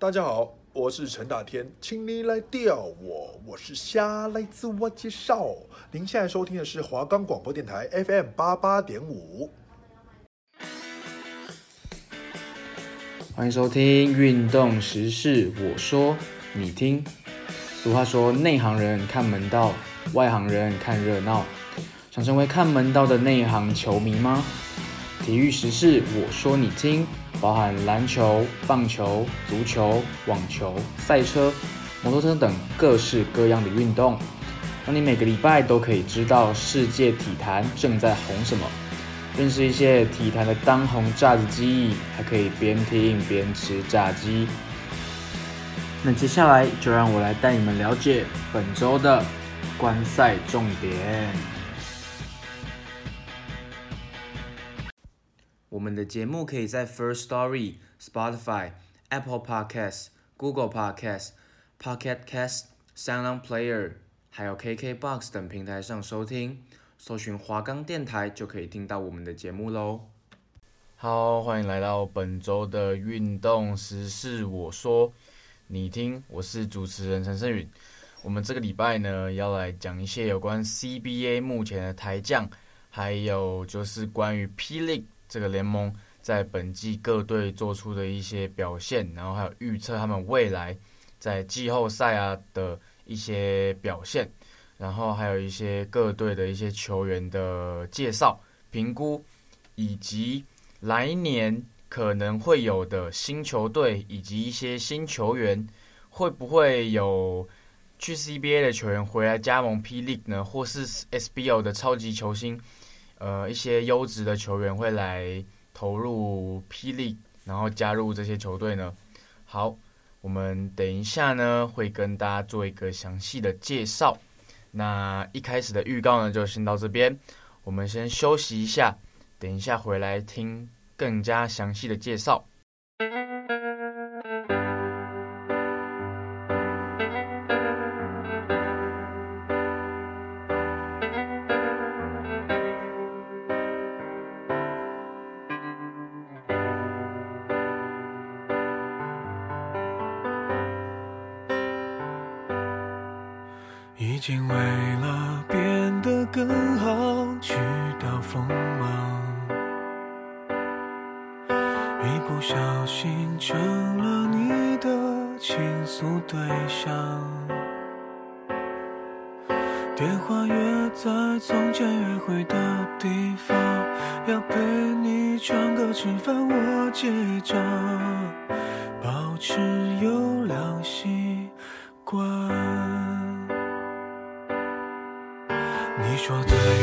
大家好，我是陈大天，请你来钓我，我是虾，来自我介绍。您现在收听的是华冈广播电台 FM 八八点五。欢迎收听运动时事，我说你听。俗话说，内行人看门道，外行人看热闹。想成为看门道的内行球迷吗？体育时事，我说你听。包含篮球、棒球、足球、网球、赛车、摩托车等各式各样的运动，让你每个礼拜都可以知道世界体坛正在红什么，认识一些体坛的当红炸子鸡，还可以边听边吃炸鸡。那接下来就让我来带你们了解本周的观赛重点。我们的节目可以在 First Story、Spotify、Apple Podcasts、Google Podcasts、Pocket Casts、Sound Player，还有 KK Box 等平台上收听。搜寻华冈电台就可以听到我们的节目喽。好，欢迎来到本周的运动时事。我说，你听，我是主持人陈胜允。我们这个礼拜呢，要来讲一些有关 CBA 目前的台将，还有就是关于 Pelig 这个联盟在本季各队做出的一些表现，然后还有预测他们未来在季后赛啊的一些表现，然后还有一些各队的一些球员的介绍、评估，以及来年可能会有的新球队以及一些新球员，会不会有去 CBA 的球员回来加盟 P League 呢？或是 SBL 的超级球星？呃，一些优质的球员会来投入霹雳，然后加入这些球队呢。好，我们等一下呢会跟大家做一个详细的介绍。那一开始的预告呢就先到这边，我们先休息一下，等一下回来听更加详细的介绍。已经为了变得更好，去掉锋芒，一不小心成了你的倾诉对象。电话约在从前约会的地方，要陪你唱歌吃饭，我结账，保持优良习惯。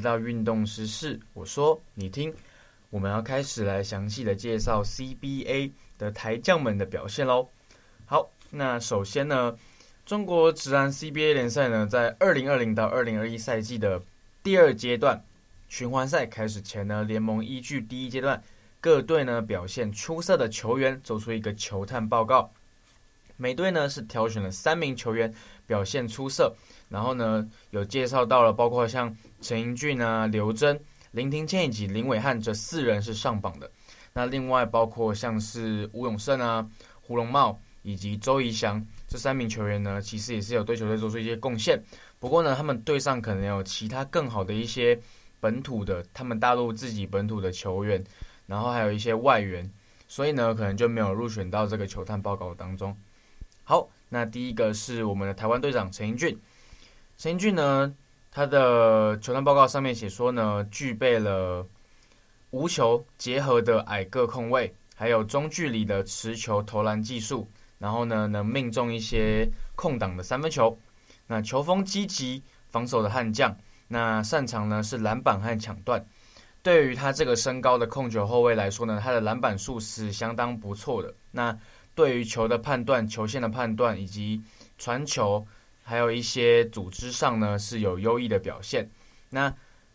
到运动时事，我说你听，我们要开始来详细的介绍 CBA 的台将们的表现喽。好，那首先呢，中国职篮 CBA 联赛呢，在二零二零到二零二一赛季的第二阶段循环赛开始前呢，联盟依据第一阶段各队呢表现出色的球员做出一个球探报告，每队呢是挑选了三名球员表现出色。然后呢，有介绍到了，包括像陈英俊啊、刘铮、林庭谦以及林伟汉这四人是上榜的。那另外包括像是吴永胜啊、胡龙茂以及周怡翔这三名球员呢，其实也是有对球队做出一些贡献。不过呢，他们队上可能有其他更好的一些本土的，他们大陆自己本土的球员，然后还有一些外援，所以呢，可能就没有入选到这个球探报告当中。好，那第一个是我们的台湾队长陈英俊，陈英俊呢，他的球探报告上面写说呢，具备了无球结合的矮个控卫，还有中距离的持球投篮技术，然后呢，能命中一些空档的三分球，那球风积极，防守的悍将。那擅长呢是篮板和抢断，对于他这个身高的控球后卫来说呢，他的篮板数是相当不错的。那对于球的判断、球线的判断以及传球，还有一些组织上呢是有优异的表现。那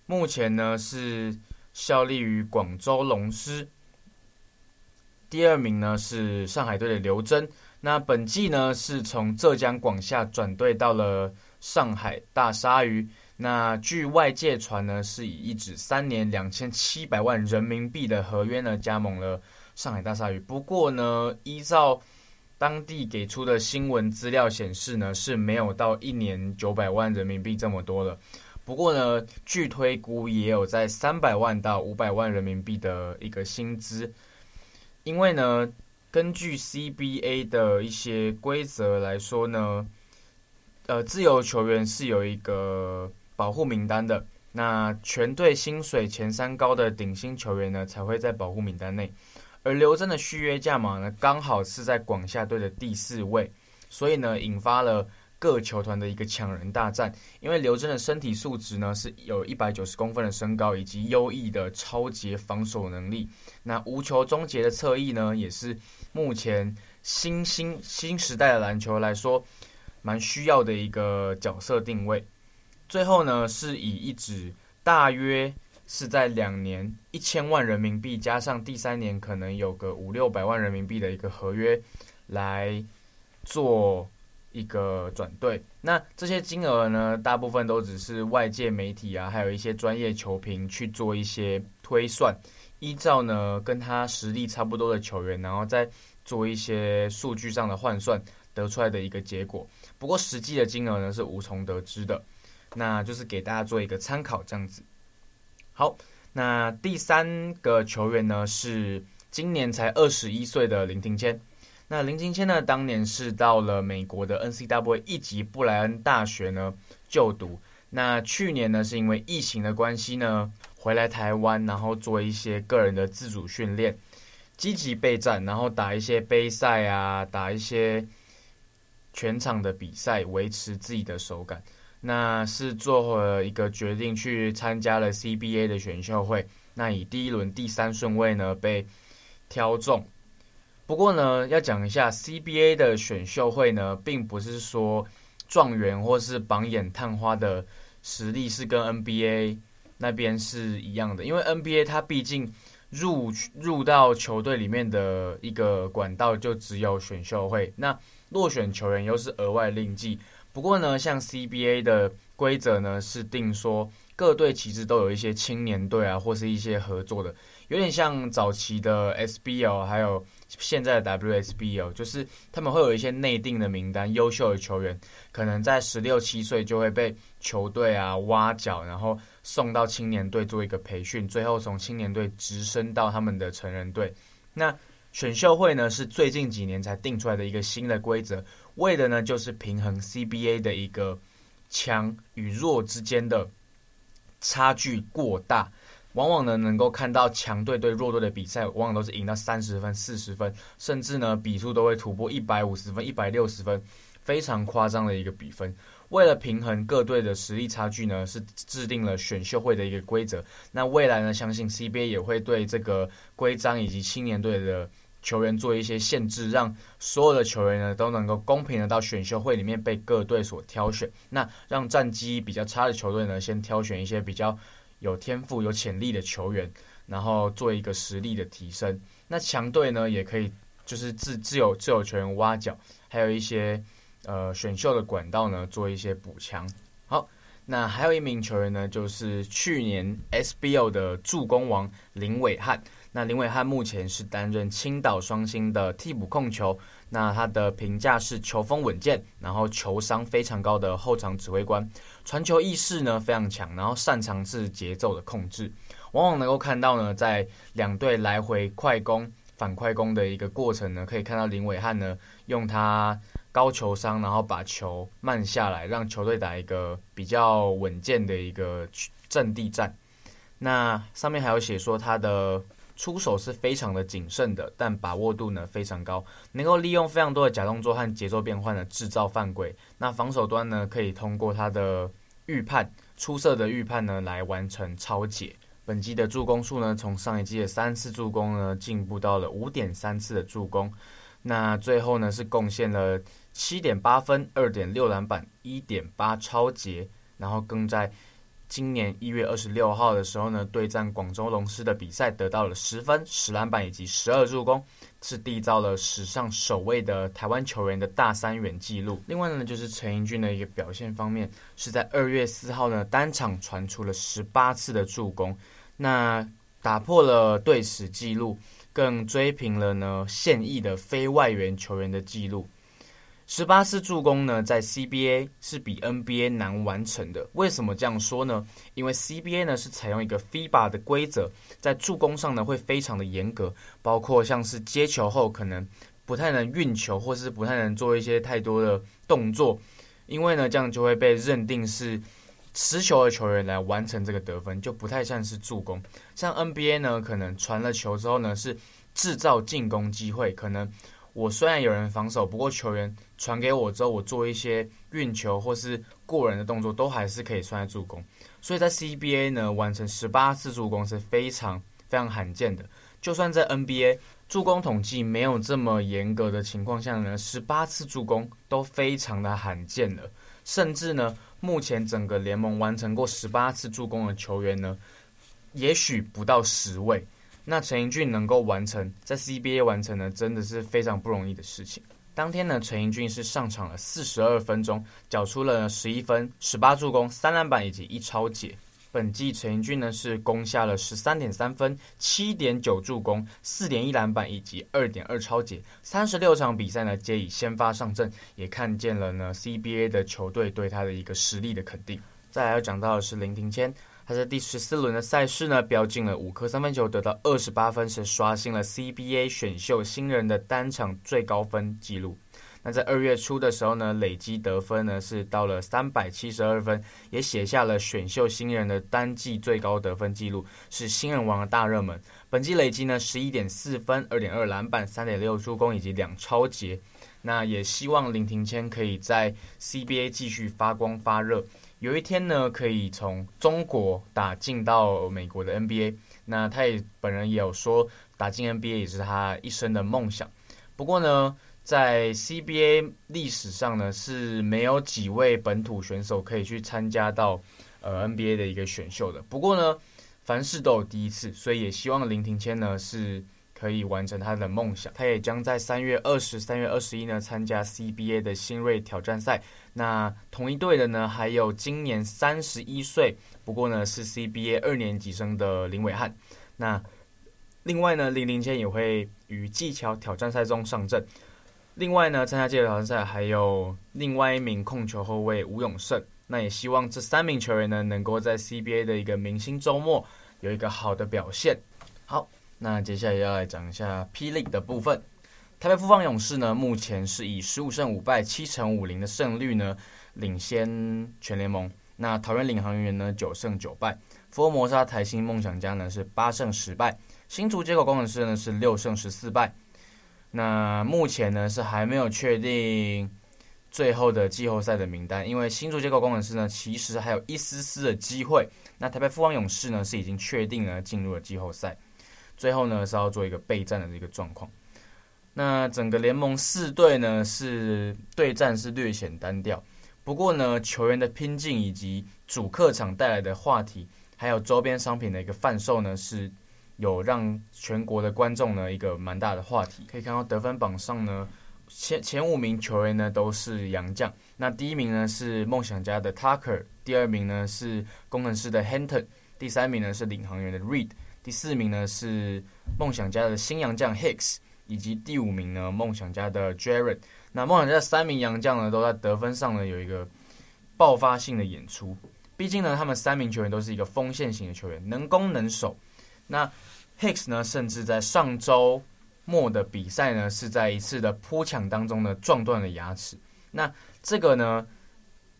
目前呢是效力于广州龙狮，第二名呢是上海队的刘铮。那本季呢是从浙江广厦转队到了上海大鲨鱼。那据外界传呢，是以一纸三年两千七百万人民币的合约呢加盟了上海大鲨鱼。不过呢，依照当地给出的新闻资料显示呢，是没有到一年九百万人民币这么多了。不过呢，据推估也有在三百万到五百万人民币的一个薪资。因为呢，根据 CBA 的一些规则来说呢，呃，自由球员是有一个。保护名单的，那全队薪水前三高的顶薪球员呢，才会在保护名单内。而刘铮的续约价码呢，刚好是在广厦队的第四位，所以呢，引发了各球团的一个抢人大战。因为刘铮的身体素质呢，是有一百九十公分的身高，以及优异的超级防守能力。那无球终结的侧翼呢，也是目前新兴新时代的篮球来说，蛮需要的一个角色定位。最后呢，是以一纸大约是在两年一千万人民币，加上第三年可能有个五六百万人民币的一个合约来做一个转队。那这些金额呢，大部分都只是外界媒体啊，还有一些专业球评去做一些推算，依照呢跟他实力差不多的球员，然后再做一些数据上的换算得出来的一个结果。不过实际的金额呢，是无从得知的。那就是给大家做一个参考，这样子。好，那第三个球员呢，是今年才二十一岁的林庭谦。那林庭谦呢，当年是到了美国的 NCAA 一级布莱恩大学呢就读。那去年呢，是因为疫情的关系呢，回来台湾，然后做一些个人的自主训练，积极备战，然后打一些杯赛啊，打一些全场的比赛，维持自己的手感。那是做了一个决定，去参加了 CBA 的选秀会。那以第一轮第三顺位呢被挑中。不过呢，要讲一下 CBA 的选秀会呢，并不是说状元或是榜眼探花的实力是跟 NBA 那边是一样的，因为 NBA 它毕竟入入到球队里面的一个管道就只有选秀会，那落选球员又是额外另计。不过呢，像 CBA 的规则呢，是定说各队其实都有一些青年队啊，或是一些合作的，有点像早期的 SBL，还有现在的 WSBL，就是他们会有一些内定的名单，优秀的球员可能在十六七岁就会被球队啊挖角，然后送到青年队做一个培训，最后从青年队直升到他们的成人队。那选秀会呢，是最近几年才定出来的一个新的规则。为的呢，就是平衡 CBA 的一个强与弱之间的差距过大，往往呢能够看到强队对弱队的比赛，往往都是赢到三十分、四十分，甚至呢比数都会突破一百五十分、一百六十分，非常夸张的一个比分。为了平衡各队的实力差距呢，是制定了选秀会的一个规则。那未来呢，相信 CBA 也会对这个规章以及青年队的。球员做一些限制，让所有的球员呢都能够公平的到选秀会里面被各队所挑选。那让战绩比较差的球队呢，先挑选一些比较有天赋、有潜力的球员，然后做一个实力的提升。那强队呢，也可以就是自自由自由球员挖角，还有一些呃选秀的管道呢，做一些补强。好，那还有一名球员呢，就是去年 SBO 的助攻王林伟汉。那林伟汉目前是担任青岛双星的替补控球，那他的评价是球风稳健，然后球商非常高的后场指挥官，传球意识呢非常强，然后擅长是节奏的控制，往往能够看到呢在两队来回快攻、反快攻的一个过程呢，可以看到林伟汉呢用他高球商，然后把球慢下来，让球队打一个比较稳健的一个阵地战。那上面还有写说他的出手是非常的谨慎的，但把握度呢非常高，能够利用非常多的假动作和节奏变换的制造犯规。那防守端呢可以通过他的预判，出色的预判呢来完成抄截。本季的助攻数呢从上一季的三次助攻呢进步到了五点三次的助攻。那最后呢是贡献了七点八分、二点六篮板、一点八抄截，然后更在。今年一月二十六号的时候呢，对战广州龙狮的比赛得到了十分、十篮板以及十二助攻，是缔造了史上首位的台湾球员的大三元纪录。另外呢，就是陈盈骏的一个表现方面，是在二月四号呢单场传出了十八次的助攻，那打破了队史纪录，更追平了呢现役的非外援球员的纪录。十八次助攻呢，在 CBA 是比 NBA 难完成的。为什么这样说呢？因为 CBA 呢是采用一个 FIBA 的规则，在助攻上呢会非常的严格，包括像是接球后可能不太能运球，或是不太能做一些太多的动作，因为呢这样就会被认定是持球的球员来完成这个得分，就不太像是助攻。像 NBA 呢，可能传了球之后呢是制造进攻机会，可能。我虽然有人防守，不过球员传给我之后，我做一些运球或是过人的动作，都还是可以算助攻。所以在 CBA 呢，完成十八次助攻是非常非常罕见的。就算在 NBA 助攻统计没有这么严格的情况下呢，十八次助攻都非常的罕见了。甚至呢，目前整个联盟完成过十八次助攻的球员呢，也许不到十位。那陈盈骏能够完成在 CBA 完成呢，真的是非常不容易的事情。当天呢，陈盈骏是上场了四十二分钟，缴出了十一分、十八助攻、三篮板以及一抄截。本季陈盈骏呢是攻下了十三点三分、七点九助攻、四点一篮板以及二点二抄截。三十六场比赛呢皆以先发上阵，也看见了呢 CBA 的球队对他的一个实力的肯定。再来要讲到的是林庭谦。他在第十四轮的赛事呢，飙进了五颗三分球，得到二十八分，是刷新了 CBA 选秀新人的单场最高分纪录。那在二月初的时候呢，累积得分呢是到了三百七十二分，也写下了选秀新人的单季最高得分纪录，是新人王的大热门。本季累积呢十一点四分、二点二篮板、三点六助攻以及两抄截。那也希望林庭谦可以在 CBA 继续发光发热。有一天呢，可以从中国打进到美国的 NBA。那他也本人也有说，打进 NBA 也是他一生的梦想。不过呢，在 CBA 历史上呢，是没有几位本土选手可以去参加到呃 NBA 的一个选秀的。不过呢，凡事都有第一次，所以也希望林庭谦呢是。可以完成他的梦想，他也将在三月二十、三月二十一呢参加 CBA 的新锐挑战赛。那同一队的呢，还有今年三十一岁，不过呢是 CBA 二年级生的林伟汉。那另外呢，林庭谦也会于技巧挑战赛中上阵。另外呢，参加技巧挑战赛还有另外一名控球后卫吴永胜。那也希望这三名球员呢，能够在 CBA 的一个明星周末有一个好的表现。好。那接下来要来讲一下 P League 的部分。台北富邦勇士呢，目前是以十五胜五败、七成五零的胜率呢，领先全联盟。那桃园领航员呢，九胜九败。福尔摩沙台新梦想家呢是八胜十败。新竹街口工程师呢是六胜十四败。那目前呢是还没有确定最后的季后赛的名单，因为新竹街口工程师呢其实还有一丝丝的机会。那台北富邦勇士呢是已经确定了进入了季后赛。最后呢是要做一个备战的这个状况。那整个联盟四队呢是对战是略显单调，不过呢球员的拼劲以及主客场带来的话题，还有周边商品的一个贩售呢，是有让全国的观众呢一个蛮大的话题。可以看到得分榜上呢前前五名球员呢都是洋将，那第一名呢是梦想家的 Tucker，第二名呢是工程师的 Hinton，第三名呢是领航员的 Reed。第四名呢是梦想家的新洋将 Hicks，以及第五名呢梦想家的 Jared。那梦想家的三名洋将呢都在得分上呢有一个爆发性的演出。毕竟呢，他们三名球员都是一个锋线型的球员，能攻能守。那 Hicks 呢，甚至在上周末的比赛呢，是在一次的扑抢当中呢撞断了牙齿。那这个呢，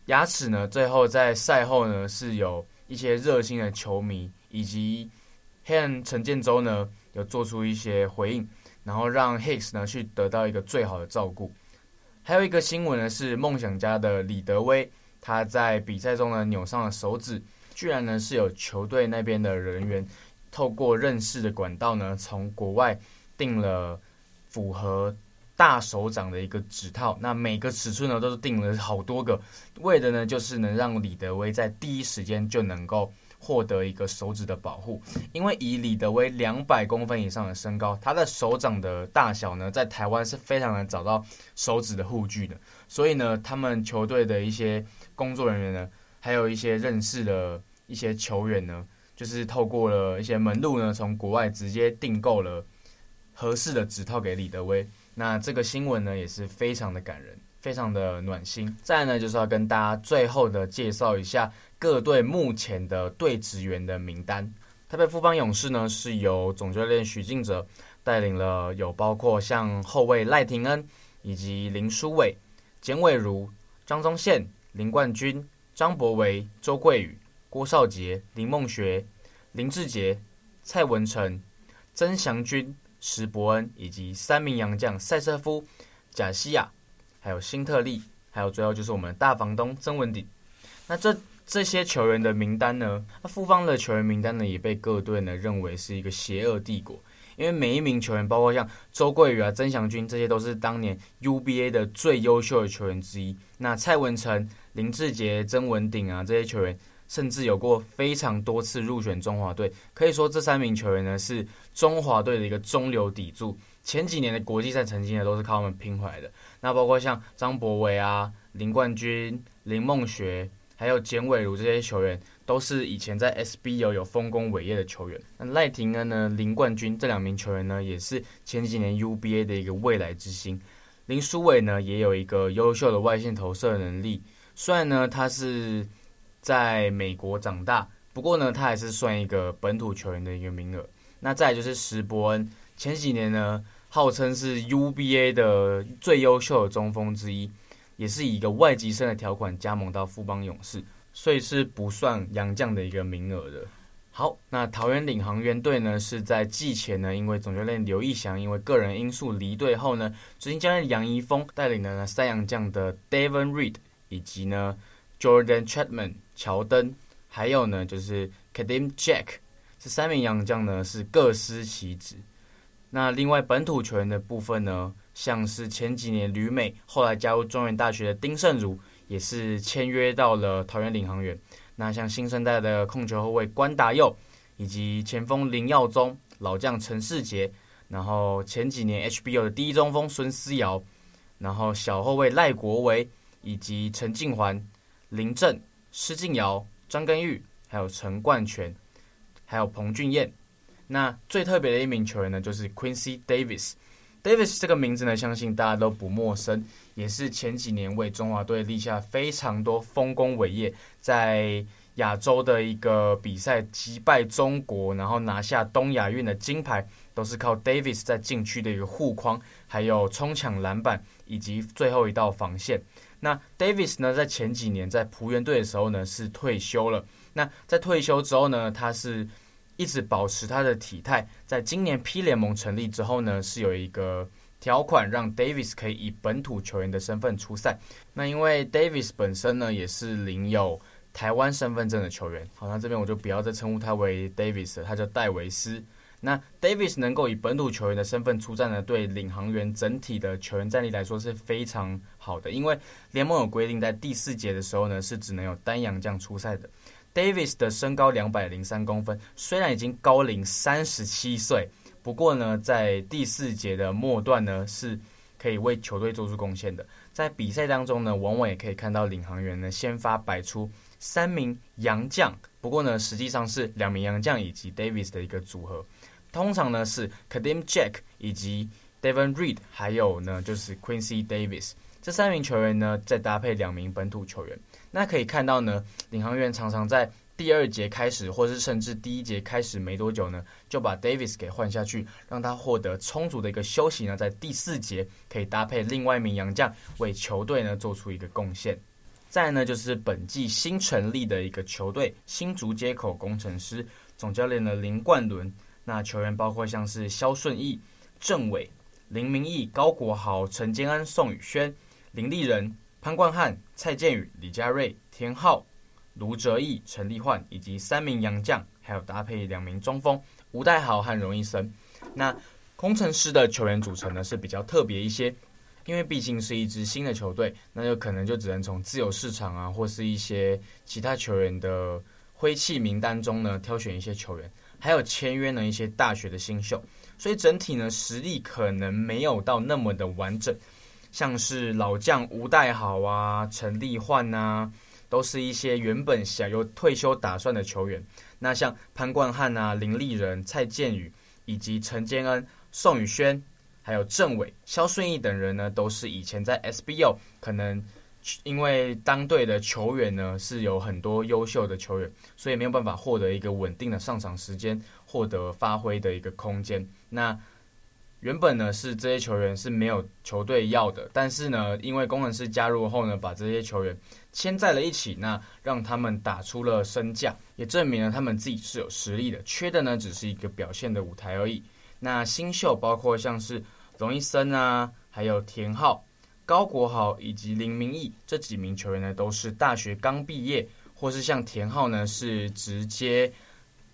牙齿呢，最后在赛后呢，是有一些热心的球迷以及黑人陈建州呢，有做出一些回应，然后让 Hicks 呢去得到一个最好的照顾。还有一个新闻呢，是梦想家的李德威，他在比赛中呢扭伤了手指，居然呢是有球队那边的人员透过认识的管道呢，从国外订了符合大手掌的一个指套，那每个尺寸呢都是订了好多个，为的呢就是能让李德威在第一时间就能够获得一个手指的保护，因为以李德威两百公分以上的身高，他的手掌的大小呢，在台湾是非常难找到手指的护具的，所以呢，他们球队的一些工作人员呢，还有一些认识的一些球员呢，就是透过了一些门路呢，从国外直接订购了合适的指套给李德威。那这个新闻呢，也是非常的感人，非常的暖心。再来呢，就是要跟大家最后的介绍一下各队目前的队职员的名单。台北富邦勇士呢，是由总教练许晋哲带领了，有包括像后卫赖廷恩，以及林书伟、简伟儒、张宗宪、林冠军、张博维、周桂宇、郭少杰、林梦学、林志杰、蔡文成、曾祥军。石伯恩以及三名洋将塞瑟夫、贾西亚，还有辛特利，还有最后就是我们的大房东曾文鼎。那这这些球员的名单呢？那富邦的球员名单呢，也被各队呢认为是一个邪恶帝国，因为每一名球员，包括像周桂宇啊、曾祥军，这些都是当年 UBA 的最优秀的球员之一。那蔡文成、林志杰、曾文鼎啊，这些球员。甚至有过非常多次入选中华队，可以说这三名球员呢是中华队的一个中流砥柱。前几年的国际赛成绩呢都是靠他们拼回来的。那包括像张博维啊、林冠军、林梦学，还有简伟儒这些球员，都是以前在 SBL 有丰功伟业的球员。那赖廷恩呢、林冠军这两名球员呢，也是前几年 UBA 的一个未来之星。林书伟呢也有一个优秀的外线投射能力，虽然呢他是。在美国长大，不过呢，他还是算一个本土球员的一个名额。那再就是石伯恩，前几年呢，号称是 UBA 的最优秀的中锋之一，也是以一个外籍生的条款加盟到富邦勇士，所以是不算洋将的一个名额的。好，那桃园领航员队呢，是在季前呢，因为总教练刘义翔因为个人因素离队后呢，执行教练杨怡峰带领了呢三洋将的 Devon Reed 以及呢 Jordan Chapman。乔登，还有呢，就是 Kadeem Jack，这三名洋将呢是各司其职。那另外本土球员的部分呢，像是前几年旅美，后来加入中原大学的丁胜儒，也是签约到了桃园领航员。那像新生代的控球后卫关达佑，以及前锋林耀宗、老将陈世杰，然后前几年 HBO 的第一中锋孙思尧，然后小后卫赖国维，以及陈静环、林振。施敬尧、张根玉，还有陈冠全，还有彭俊彦。那最特别的一名球员呢，就是 Quincy Davis。Davis 这个名字呢，相信大家都不陌生，也是前几年为中华队立下非常多丰功伟业，在亚洲的一个比赛击败中国，然后拿下东亚运的金牌，都是靠 Davis 在禁区的一个护框，还有冲抢篮板，以及最后一道防线。那 Davis 呢，在前几年在璞园队的时候呢，是退休了。那在退休之后呢，他是一直保持他的体态。在今年 P 联盟成立之后呢，是有一个条款让 Davis 可以以本土球员的身份出赛。那因为 Davis 本身呢，也是领有台湾身份证的球员。好，那这边我就不要再称呼他为 Davis 了，他叫戴维斯。那 Davis 能够以本土球员的身份出战呢，对领航员整体的球员战力来说是非常好的。因为联盟有规定，在第四节的时候呢，是只能有单洋将出赛的。Davis 的身高两百零三公分，虽然已经高龄三十七岁，不过呢，在第四节的末段呢，是可以为球队做出贡献的。在比赛当中呢，往往也可以看到领航员呢先发摆出三名洋将，不过呢，实际上是两名洋将以及 Davis 的一个组合。通常呢是 Kadeem Jack 以及 Devon Reed，还有呢就是 Quincy Davis 这三名球员呢，再搭配两名本土球员。那可以看到呢，领航员常常在第二节开始，或是甚至第一节开始没多久呢，就把 Davis 给换下去，让他获得充足的一个休息呢，在第四节可以搭配另外一名洋将为球队呢做出一个贡献。再呢，就是本季新成立的一个球队新竹街口工程师总教练的林冠伦。那球员包括像是萧顺义、郑伟、林明义、高国豪、陈建安、宋宇轩、林立仁、潘冠汉、蔡健宇、李佳瑞、田浩、卢哲义、陈立焕，以及三名洋将，还有搭配两名中锋吴代豪和荣一生。那工程师的球员组成呢是比较特别一些。因为毕竟是一支新的球队，那就可能就只能从自由市场啊，或是一些其他球员的灰气名单中呢挑选一些球员，还有签约呢一些大学的新秀，所以整体呢实力可能没有到那么的完整。像是老将吴岱豪啊、陈立焕啊，都是一些原本想有退休打算的球员。那像潘冠汉啊、林立人、蔡健宇以及陈坚恩、宋宇轩。还有郑伟、萧顺义等人呢，都是以前在 SBL 可能因为当队的球员呢是有很多优秀的球员，所以没有办法获得一个稳定的上场时间，获得发挥的一个空间。那原本呢是这些球员是没有球队要的，但是呢因为工程师加入后呢，把这些球员牵在了一起，那让他们打出了身价，也证明了他们自己是有实力的，缺的呢只是一个表现的舞台而已。那新秀包括像是龙一森啊，还有田浩、高国豪以及林明义这几名球员呢，都是大学刚毕业，或是像田浩呢是直接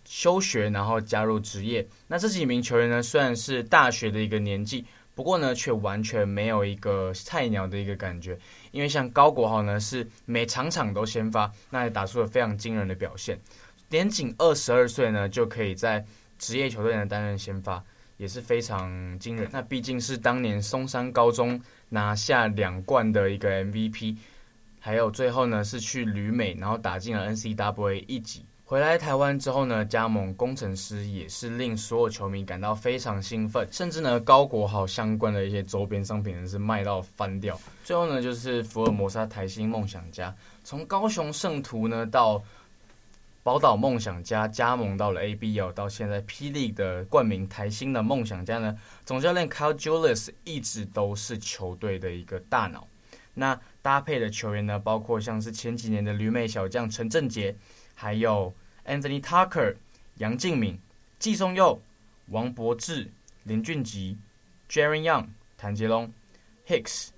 休学然后加入职业。那这几名球员呢，虽然是大学的一个年纪，不过呢却完全没有一个菜鸟的一个感觉，因为像高国豪呢是每场场都先发，那也打出了非常惊人的表现，年仅二十二岁呢就可以在职业球队呢担任先发。也是非常惊人。那毕竟是当年松山高中拿下两冠的一个 MVP，还有最后呢是去旅美，然后打进了 NCAA 一级。回来台湾之后呢，加盟工程师也是令所有球迷感到非常兴奋，甚至呢高国豪相关的一些周边商品呢是卖到翻掉。最后呢就是福尔摩沙台新梦想家，从高雄圣徒呢到。宝岛梦想家加盟到了 ABL，到现在霹雳的冠名台新的梦想家呢，总教练 Kyle Julius 一直都是球队的一个大脑。那搭配的球员呢，包括像是前几年的旅美小将陈振杰，还有 Anthony Tucker、杨敬敏、季松佑、王柏智、林俊吉、Jaren Young、谭杰龙、Hicks、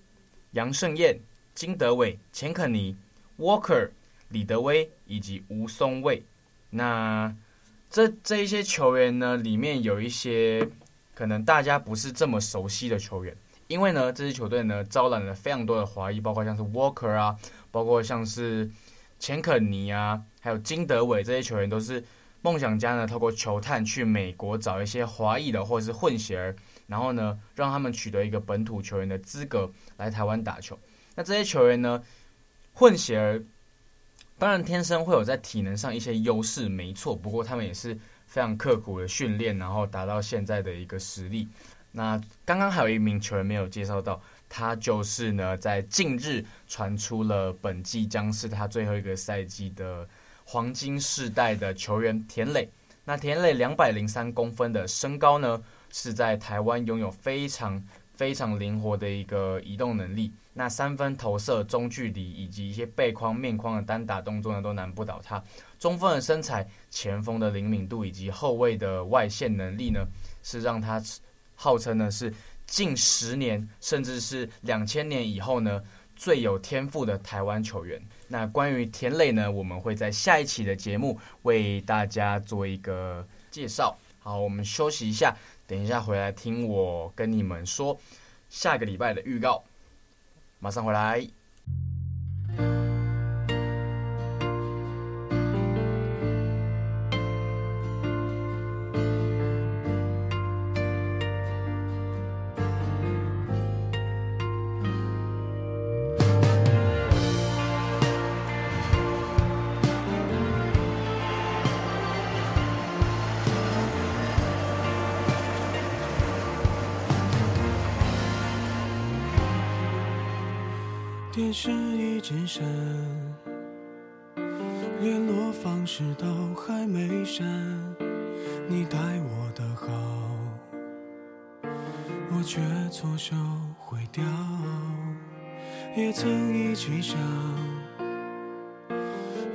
杨胜燕、金德伟、钱肯尼、Walker。李德威以及吴松蔚，那这这一些球员呢，里面有一些可能大家不是这么熟悉的球员，因为呢，这支球队呢招揽了非常多的华裔，包括像是 Walker 啊，包括像是钱肯尼啊，还有金德伟这些球员，都是梦想家呢透过球探去美国找一些华裔的或者是混血儿，然后呢让他们取得一个本土球员的资格来台湾打球。那这些球员呢，混血儿。当然，天生会有在体能上一些优势，没错。不过他们也是非常刻苦的训练，然后达到现在的一个实力。那刚刚还有一名球员没有介绍到，他就是呢，在近日传出了本季将是他最后一个赛季的黄金世代的球员田垒。那田垒两百零三公分的身高呢，是在台湾拥有非常非常灵活的一个移动能力。那三分投射、中距离以及一些背框、面框的单打动作呢，都难不倒他。中锋的身材、前锋的灵敏度以及后卫的外线能力呢，是让他号称呢是近十年甚至是两千年以后呢最有天赋的台湾球员。那关于田磊呢，我们会在下一期的节目为大家做一个介绍。好，我们休息一下，等一下回来听我跟你们说下个礼拜的预告。马上回来。电视已经删，联络方式都还没删。你待我的好，我却错手毁掉。也曾一起想，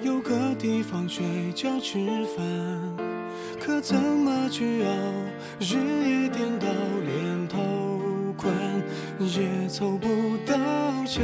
有个地方睡觉吃饭，可怎么去熬？日夜颠倒，连头款也凑不到墙，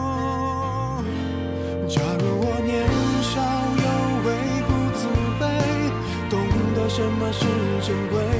什么是珍贵，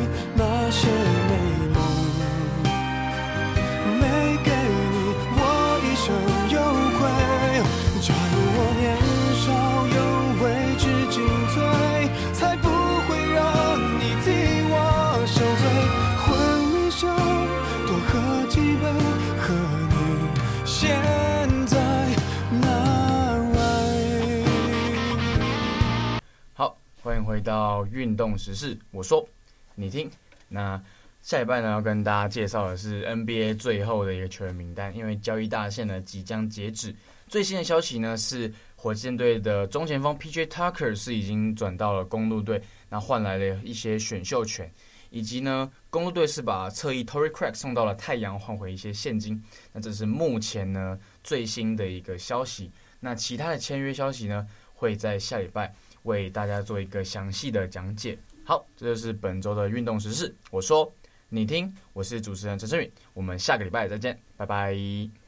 回到运动时事，我说你听。那下礼拜呢，要跟大家介绍的是 NBA 最后的一个球员名单，因为交易大限呢即将截止。最新的消息呢是，火箭队的中前锋 PJ Tucker 是已经转到了公鹿队，那换来了一些选秀权，以及呢公鹿队是把侧翼 Tory Craig 送到了太阳，换回一些现金。那这是目前呢最新的一个消息。那其他的签约消息呢，会在下礼拜。为大家做一个详细的讲解。好，这就是本周的运动时事。我说，你听，我是主持人陈昇宇，我们下个礼拜再见，拜拜。